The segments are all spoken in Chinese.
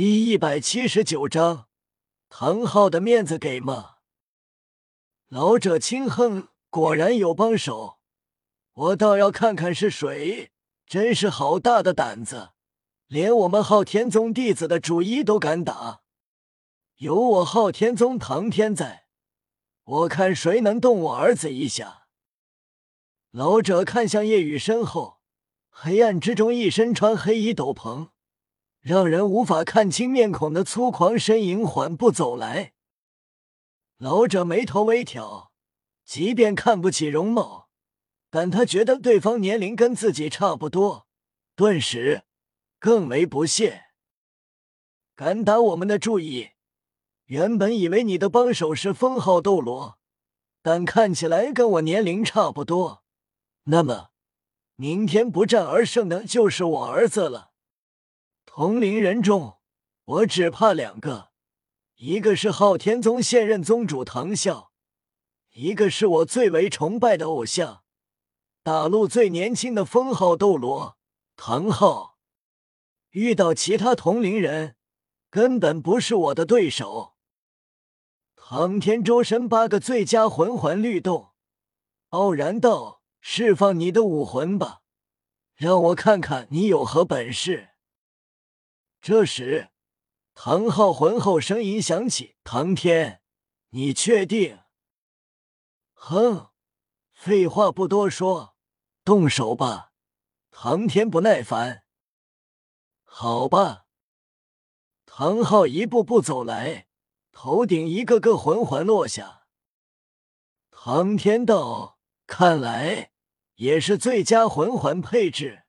第一百七十九章，唐昊的面子给吗？老者轻哼，果然有帮手，我倒要看看是谁。真是好大的胆子，连我们昊天宗弟子的主意都敢打。有我昊天宗唐天在，我看谁能动我儿子一下。老者看向叶雨身后，黑暗之中，一身穿黑衣斗篷。让人无法看清面孔的粗狂身影缓步走来，老者眉头微挑，即便看不起容貌，但他觉得对方年龄跟自己差不多，顿时更为不屑。敢打我们的注意！原本以为你的帮手是封号斗罗，但看起来跟我年龄差不多，那么明天不战而胜的就是我儿子了。同龄人中，我只怕两个，一个是昊天宗现任宗主唐啸，一个是我最为崇拜的偶像，大陆最年轻的封号斗罗唐昊。遇到其他同龄人，根本不是我的对手。唐天周身八个最佳魂环律动，傲然道：“释放你的武魂吧，让我看看你有何本事。”这时，唐昊浑厚声音响起：“唐天，你确定？”“哼，废话不多说，动手吧。”唐天不耐烦。“好吧。”唐昊一步步走来，头顶一个个魂环落下。唐天道：“看来也是最佳魂环配置。”“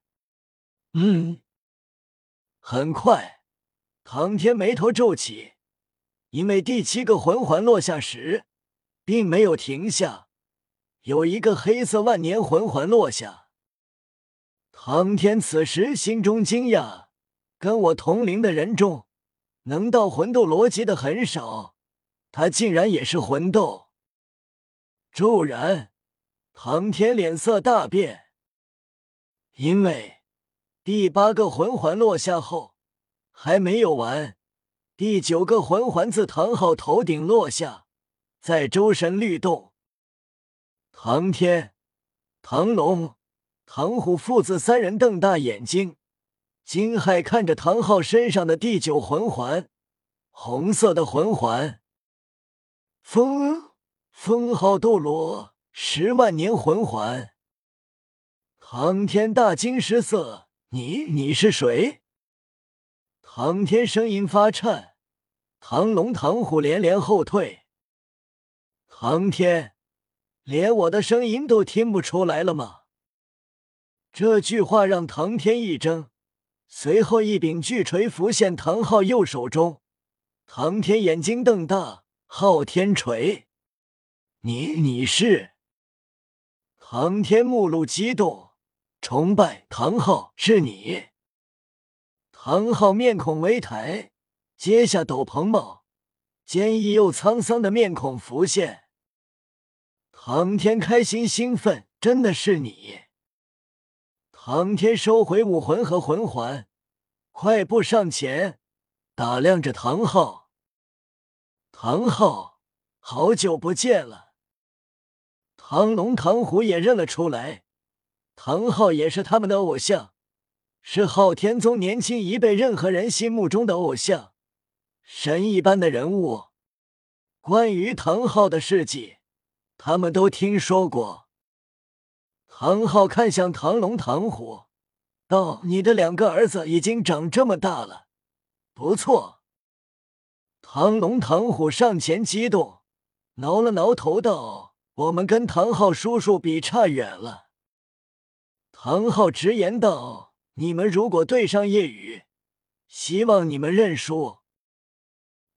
嗯。”很快，唐天眉头皱起，因为第七个魂环落下时，并没有停下，有一个黑色万年魂环落下。唐天此时心中惊讶，跟我同龄的人中，能到魂斗罗级的很少，他竟然也是魂斗。骤然，唐天脸色大变，因为。第八个魂环落下后，还没有完。第九个魂环自唐昊头顶落下，在周身律动。唐天、唐龙、唐虎父子三人瞪大眼睛，惊骇看着唐昊身上的第九魂环——红色的魂环。封封号斗罗十万年魂环。唐天大惊失色。你你是谁？唐天声音发颤，唐龙、唐虎连连后退。唐天，连我的声音都听不出来了吗？这句话让唐天一怔，随后一柄巨锤浮现唐昊右手中。唐天眼睛瞪大，昊天锤，你你是？唐天目露激动。崇拜唐昊是你。唐昊面孔微抬，揭下斗篷帽，坚毅又沧桑的面孔浮现。唐天开心兴奋，真的是你！唐天收回武魂和魂环，快步上前，打量着唐昊。唐昊，好久不见了。唐龙、唐虎也认了出来。唐昊也是他们的偶像，是昊天宗年轻一辈任何人心目中的偶像，神一般的人物。关于唐昊的事迹，他们都听说过。唐昊看向唐龙、唐虎，道：“你的两个儿子已经长这么大了，不错。”唐龙、唐虎上前激动，挠了挠头道：“我们跟唐昊叔叔比差远了。”唐昊直言道：“你们如果对上夜雨，希望你们认输。”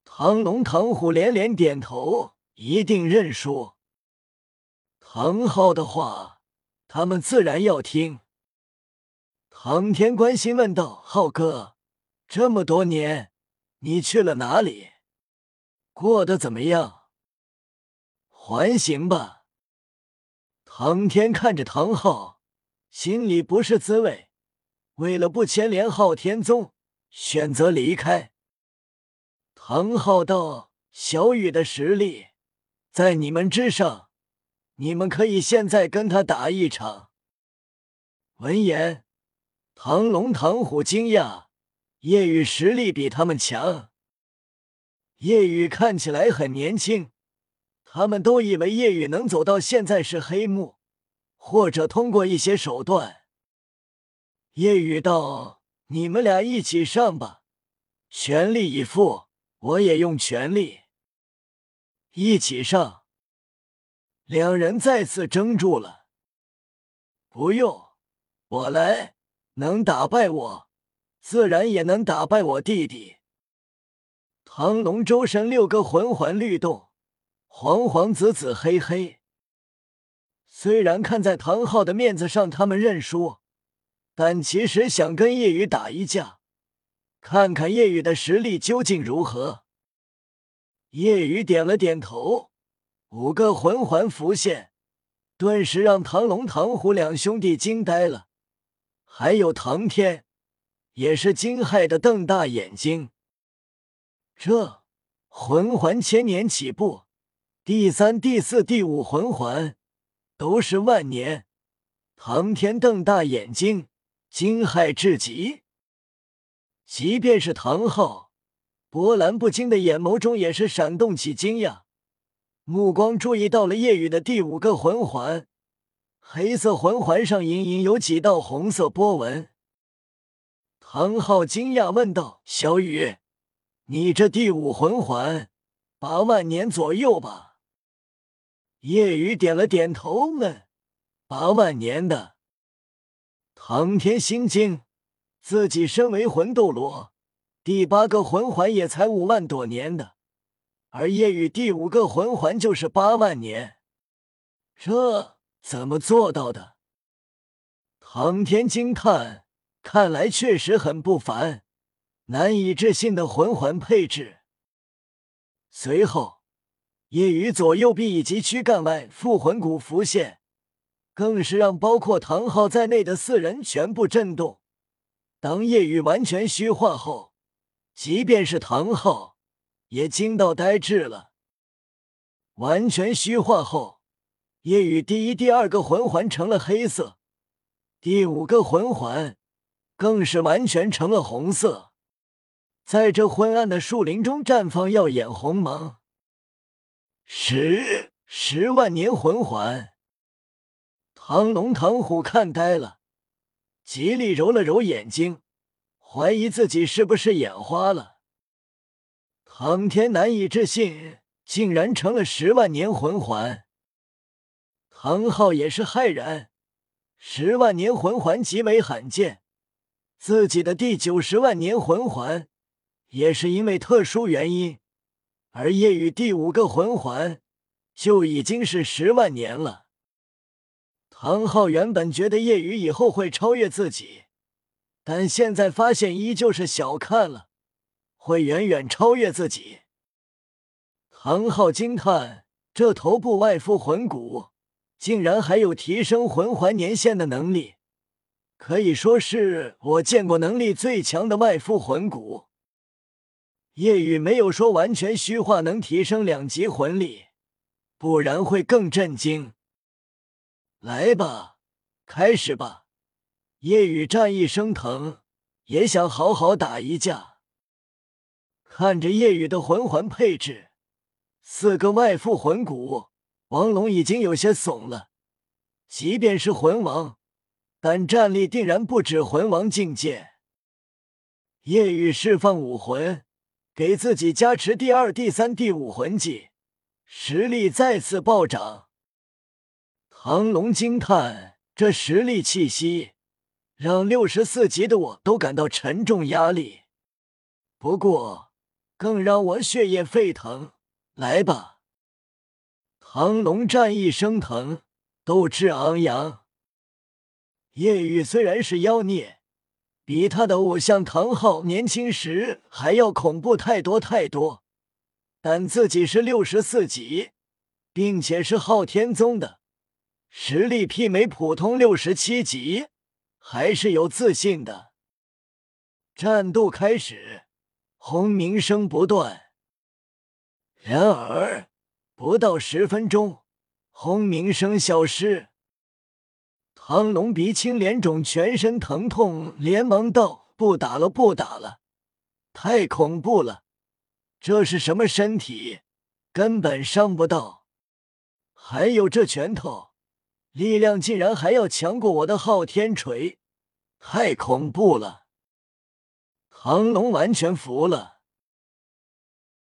唐龙、唐虎连连点头，一定认输。唐昊的话，他们自然要听。唐天关心问道：“浩哥，这么多年，你去了哪里？过得怎么样？还行吧。”唐天看着唐昊。心里不是滋味，为了不牵连昊天宗，选择离开。唐昊道：“小雨的实力在你们之上，你们可以现在跟他打一场。”闻言，唐龙、唐虎惊讶：夜雨实力比他们强。夜雨看起来很年轻，他们都以为夜雨能走到现在是黑幕，或者通过一些手段。叶雨道：“你们俩一起上吧，全力以赴，我也用全力。”一起上，两人再次争住了。不用，我来，能打败我，自然也能打败我弟弟。唐龙周身六个魂环律动，黄黄紫紫黑黑。虽然看在唐昊的面子上，他们认输，但其实想跟叶雨打一架，看看叶雨的实力究竟如何。叶雨点了点头，五个魂环浮现，顿时让唐龙、唐虎两兄弟惊呆了，还有唐天，也是惊骇的瞪大眼睛。这魂环千年起步，第三、第四、第五魂环都是万年。唐天瞪大眼睛，惊骇至极。即便是唐昊，波澜不惊的眼眸中也是闪动起惊讶，目光注意到了夜雨的第五个魂环，黑色魂环上隐隐有几道红色波纹。唐昊惊讶问道：“小雨。”你这第五魂环，八万年左右吧？夜雨点了点头，问：“八万年的。”唐天心惊，自己身为魂斗罗，第八个魂环也才五万多年的，而夜雨第五个魂环就是八万年，这怎么做到的？唐天惊叹，看来确实很不凡。难以置信的魂环配置。随后，夜雨左右臂以及躯干外附魂骨浮现，更是让包括唐昊在内的四人全部震动。当夜雨完全虚化后，即便是唐昊也惊到呆滞了。完全虚化后，夜雨第一、第二个魂环成了黑色，第五个魂环更是完全成了红色。在这昏暗的树林中绽放耀眼红芒，十十万年魂环。唐龙、唐虎看呆了，极力揉了揉眼睛，怀疑自己是不是眼花了。唐天难以置信，竟然成了十万年魂环。唐昊也是骇然，十万年魂环极为罕见，自己的第九十万年魂环。也是因为特殊原因，而夜雨第五个魂环就已经是十万年了。唐昊原本觉得夜雨以后会超越自己，但现在发现依旧是小看了，会远远超越自己。唐昊惊叹：这头部外附魂骨竟然还有提升魂环年限的能力，可以说是我见过能力最强的外附魂骨。夜雨没有说完全虚化能提升两级魂力，不然会更震惊。来吧，开始吧！夜雨战意升腾，也想好好打一架。看着夜雨的魂环配置，四个外附魂骨，王龙已经有些怂了。即便是魂王，但战力定然不止魂王境界。夜雨释放武魂。给自己加持第二、第三、第五魂技，实力再次暴涨。唐龙惊叹：这实力气息，让六十四级的我都感到沉重压力。不过，更让我血液沸腾。来吧！唐龙战意升腾，斗志昂扬。夜雨虽然是妖孽。比他的偶像唐昊年轻时还要恐怖太多太多，但自己是六十四级，并且是昊天宗的实力媲美普通六十七级，还是有自信的。战斗开始，轰鸣声不断，然而不到十分钟，轰鸣声消失。汤龙鼻青脸肿，全身疼痛，连忙道：“不打了，不打了，太恐怖了！这是什么身体？根本伤不到。还有这拳头，力量竟然还要强过我的昊天锤，太恐怖了！”唐龙完全服了。